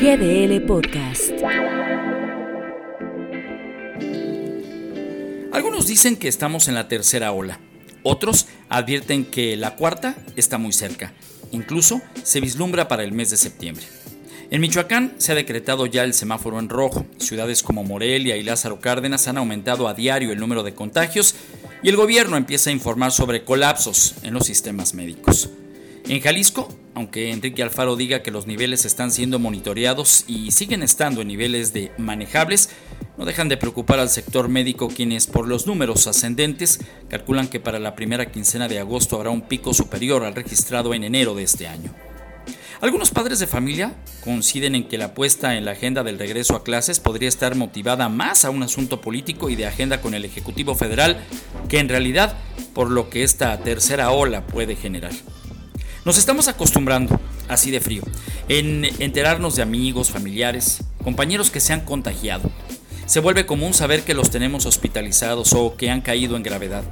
GDL Podcast. Algunos dicen que estamos en la tercera ola. Otros advierten que la cuarta está muy cerca. Incluso se vislumbra para el mes de septiembre. En Michoacán se ha decretado ya el semáforo en rojo. Ciudades como Morelia y Lázaro Cárdenas han aumentado a diario el número de contagios y el gobierno empieza a informar sobre colapsos en los sistemas médicos. En Jalisco, aunque Enrique Alfaro diga que los niveles están siendo monitoreados y siguen estando en niveles de manejables, no dejan de preocupar al sector médico quienes por los números ascendentes calculan que para la primera quincena de agosto habrá un pico superior al registrado en enero de este año. Algunos padres de familia coinciden en que la apuesta en la agenda del regreso a clases podría estar motivada más a un asunto político y de agenda con el Ejecutivo Federal que en realidad por lo que esta tercera ola puede generar. Nos estamos acostumbrando, así de frío, en enterarnos de amigos, familiares, compañeros que se han contagiado. Se vuelve común saber que los tenemos hospitalizados o que han caído en gravedad.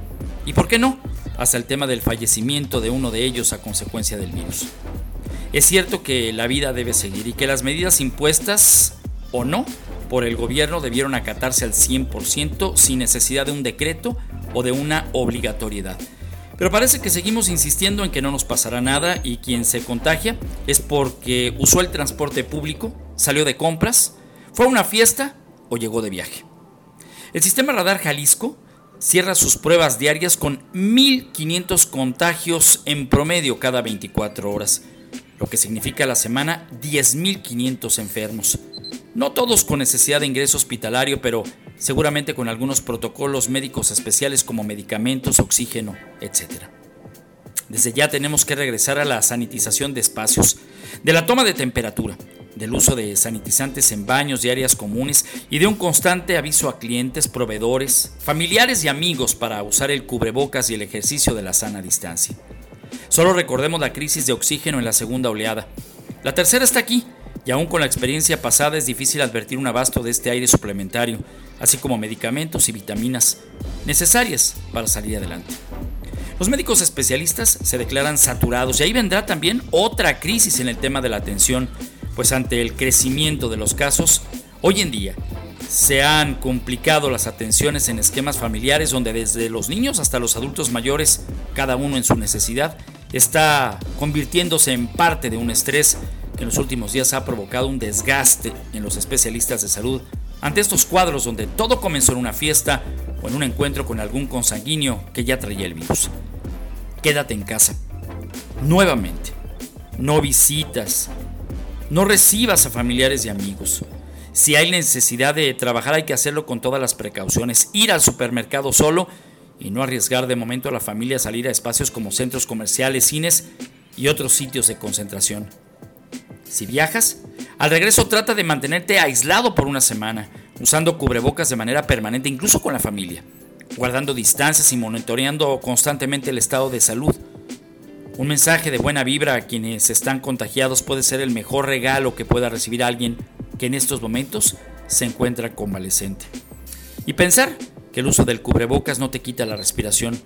¿Y por qué no? Hasta el tema del fallecimiento de uno de ellos a consecuencia del virus. Es cierto que la vida debe seguir y que las medidas impuestas o no por el gobierno debieron acatarse al 100% sin necesidad de un decreto o de una obligatoriedad. Pero parece que seguimos insistiendo en que no nos pasará nada y quien se contagia es porque usó el transporte público, salió de compras, fue a una fiesta o llegó de viaje. El sistema Radar Jalisco cierra sus pruebas diarias con 1.500 contagios en promedio cada 24 horas, lo que significa a la semana 10.500 enfermos. No todos con necesidad de ingreso hospitalario, pero seguramente con algunos protocolos médicos especiales como medicamentos, oxígeno, etc. Desde ya tenemos que regresar a la sanitización de espacios, de la toma de temperatura, del uso de sanitizantes en baños y áreas comunes y de un constante aviso a clientes, proveedores, familiares y amigos para usar el cubrebocas y el ejercicio de la sana distancia. Solo recordemos la crisis de oxígeno en la segunda oleada. La tercera está aquí y aún con la experiencia pasada es difícil advertir un abasto de este aire suplementario, así como medicamentos y vitaminas necesarias para salir adelante. Los médicos especialistas se declaran saturados y ahí vendrá también otra crisis en el tema de la atención, pues ante el crecimiento de los casos, hoy en día se han complicado las atenciones en esquemas familiares donde desde los niños hasta los adultos mayores, cada uno en su necesidad, está convirtiéndose en parte de un estrés que en los últimos días ha provocado un desgaste en los especialistas de salud ante estos cuadros donde todo comenzó en una fiesta o en un encuentro con algún consanguíneo que ya traía el virus. Quédate en casa. Nuevamente, no visitas, no recibas a familiares y amigos. Si hay necesidad de trabajar hay que hacerlo con todas las precauciones. Ir al supermercado solo y no arriesgar de momento a la familia a salir a espacios como centros comerciales, cines y otros sitios de concentración. Si viajas, al regreso trata de mantenerte aislado por una semana, usando cubrebocas de manera permanente, incluso con la familia, guardando distancias y monitoreando constantemente el estado de salud. Un mensaje de buena vibra a quienes están contagiados puede ser el mejor regalo que pueda recibir alguien que en estos momentos se encuentra convaleciente. Y pensar que el uso del cubrebocas no te quita la respiración,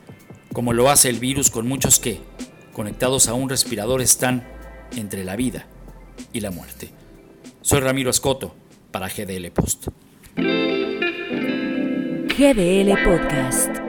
como lo hace el virus con muchos que, conectados a un respirador, están entre la vida y la muerte. Soy Ramiro Escoto para GDL Post. GDL Podcast.